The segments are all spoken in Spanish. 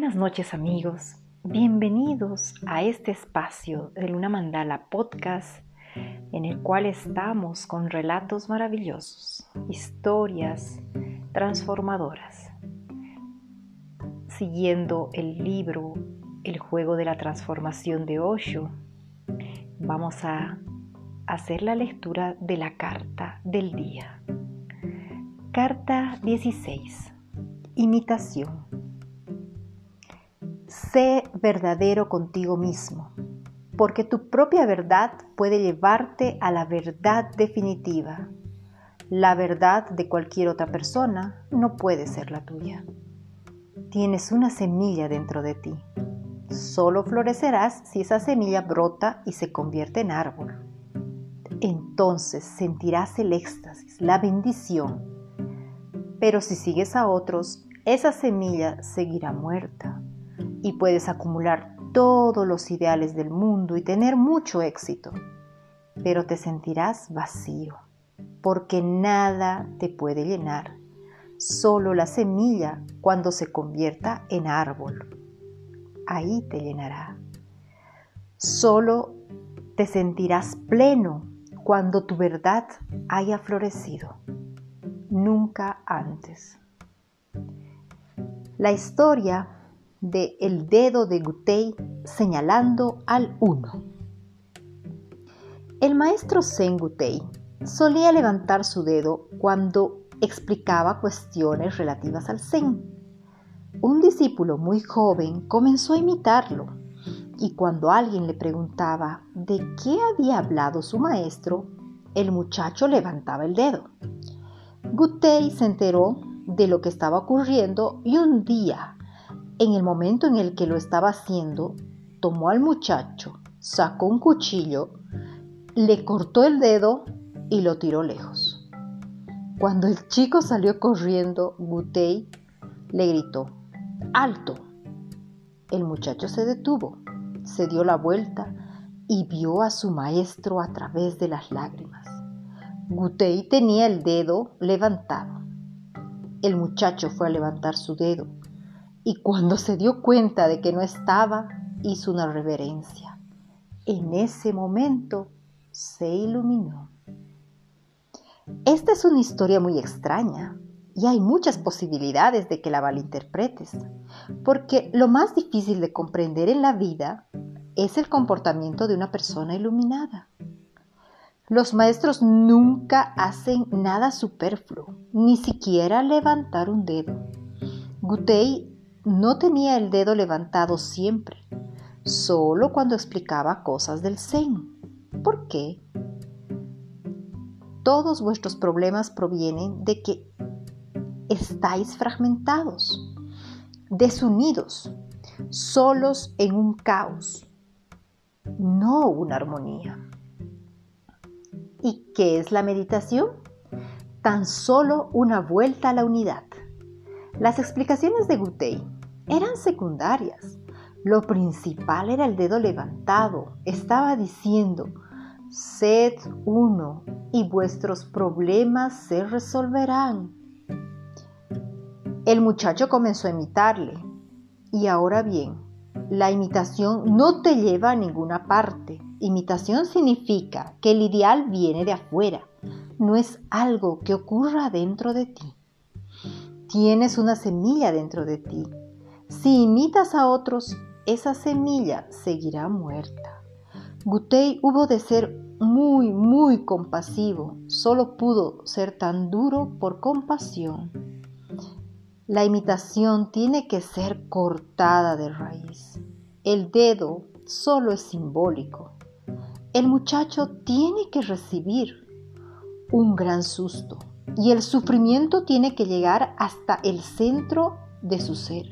Buenas noches amigos, bienvenidos a este espacio de Luna Mandala Podcast en el cual estamos con relatos maravillosos, historias transformadoras, siguiendo el libro El juego de la transformación de Osho. Vamos a hacer la lectura de la carta del día. Carta 16. Imitación. Sé verdadero contigo mismo, porque tu propia verdad puede llevarte a la verdad definitiva. La verdad de cualquier otra persona no puede ser la tuya. Tienes una semilla dentro de ti. Solo florecerás si esa semilla brota y se convierte en árbol. Entonces sentirás el éxtasis, la bendición. Pero si sigues a otros, esa semilla seguirá muerta y puedes acumular todos los ideales del mundo y tener mucho éxito, pero te sentirás vacío, porque nada te puede llenar, solo la semilla cuando se convierta en árbol. Ahí te llenará. Solo te sentirás pleno cuando tu verdad haya florecido, nunca antes. La historia de el dedo de Gutei señalando al uno. El maestro Zen Gutei solía levantar su dedo cuando explicaba cuestiones relativas al Zen. Un discípulo muy joven comenzó a imitarlo y cuando alguien le preguntaba de qué había hablado su maestro, el muchacho levantaba el dedo. Gutei se enteró de lo que estaba ocurriendo y un día en el momento en el que lo estaba haciendo, tomó al muchacho, sacó un cuchillo, le cortó el dedo y lo tiró lejos. Cuando el chico salió corriendo, Gutei le gritó, ¡Alto! El muchacho se detuvo, se dio la vuelta y vio a su maestro a través de las lágrimas. Gutei tenía el dedo levantado. El muchacho fue a levantar su dedo y cuando se dio cuenta de que no estaba, hizo una reverencia. En ese momento se iluminó. Esta es una historia muy extraña y hay muchas posibilidades de que la malinterpretes, porque lo más difícil de comprender en la vida es el comportamiento de una persona iluminada. Los maestros nunca hacen nada superfluo, ni siquiera levantar un dedo. Gutei no tenía el dedo levantado siempre, solo cuando explicaba cosas del Zen. ¿Por qué? Todos vuestros problemas provienen de que estáis fragmentados, desunidos, solos en un caos, no una armonía. ¿Y qué es la meditación? Tan solo una vuelta a la unidad. Las explicaciones de Gutei eran secundarias. Lo principal era el dedo levantado. Estaba diciendo, sed uno y vuestros problemas se resolverán. El muchacho comenzó a imitarle. Y ahora bien, la imitación no te lleva a ninguna parte. Imitación significa que el ideal viene de afuera, no es algo que ocurra dentro de ti. Tienes una semilla dentro de ti. Si imitas a otros, esa semilla seguirá muerta. Gutei hubo de ser muy, muy compasivo. Solo pudo ser tan duro por compasión. La imitación tiene que ser cortada de raíz. El dedo solo es simbólico. El muchacho tiene que recibir un gran susto, y el sufrimiento tiene que llegar hasta el centro de su ser.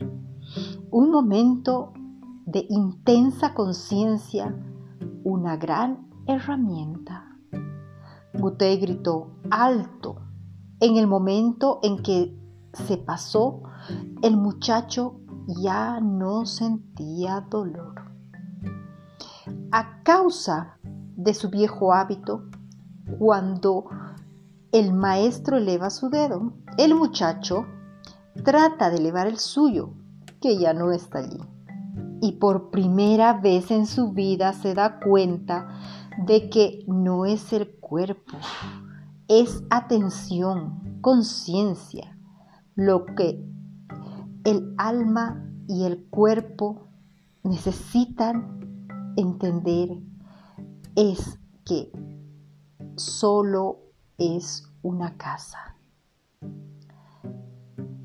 Un momento de intensa conciencia, una gran herramienta. Gutei gritó alto. En el momento en que se pasó, el muchacho ya no sentía dolor. A causa de su viejo hábito, cuando el maestro eleva su dedo. El muchacho trata de elevar el suyo, que ya no está allí. Y por primera vez en su vida se da cuenta de que no es el cuerpo, es atención, conciencia, lo que el alma y el cuerpo necesitan entender es que solo es una casa.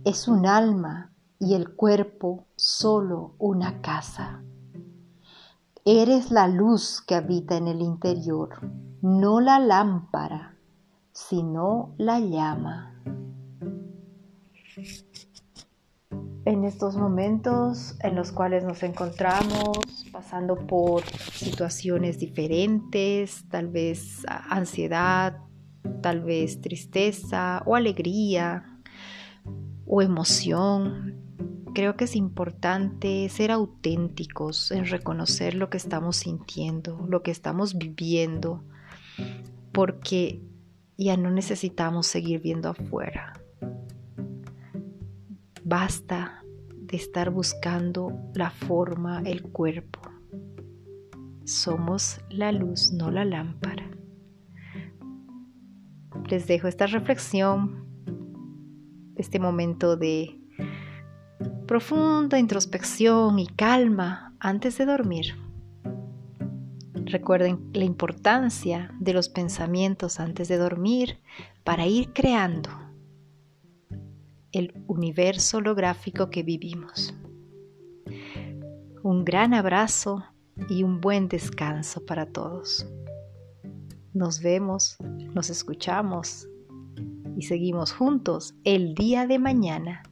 Es un alma y el cuerpo solo una casa. Eres la luz que habita en el interior, no la lámpara, sino la llama. En estos momentos en los cuales nos encontramos pasando por situaciones diferentes, tal vez ansiedad, tal vez tristeza o alegría o emoción, creo que es importante ser auténticos en reconocer lo que estamos sintiendo, lo que estamos viviendo, porque ya no necesitamos seguir viendo afuera. Basta de estar buscando la forma, el cuerpo. Somos la luz, no la lámpara. Les dejo esta reflexión, este momento de profunda introspección y calma antes de dormir. Recuerden la importancia de los pensamientos antes de dormir para ir creando el universo holográfico que vivimos. Un gran abrazo y un buen descanso para todos. Nos vemos, nos escuchamos y seguimos juntos el día de mañana.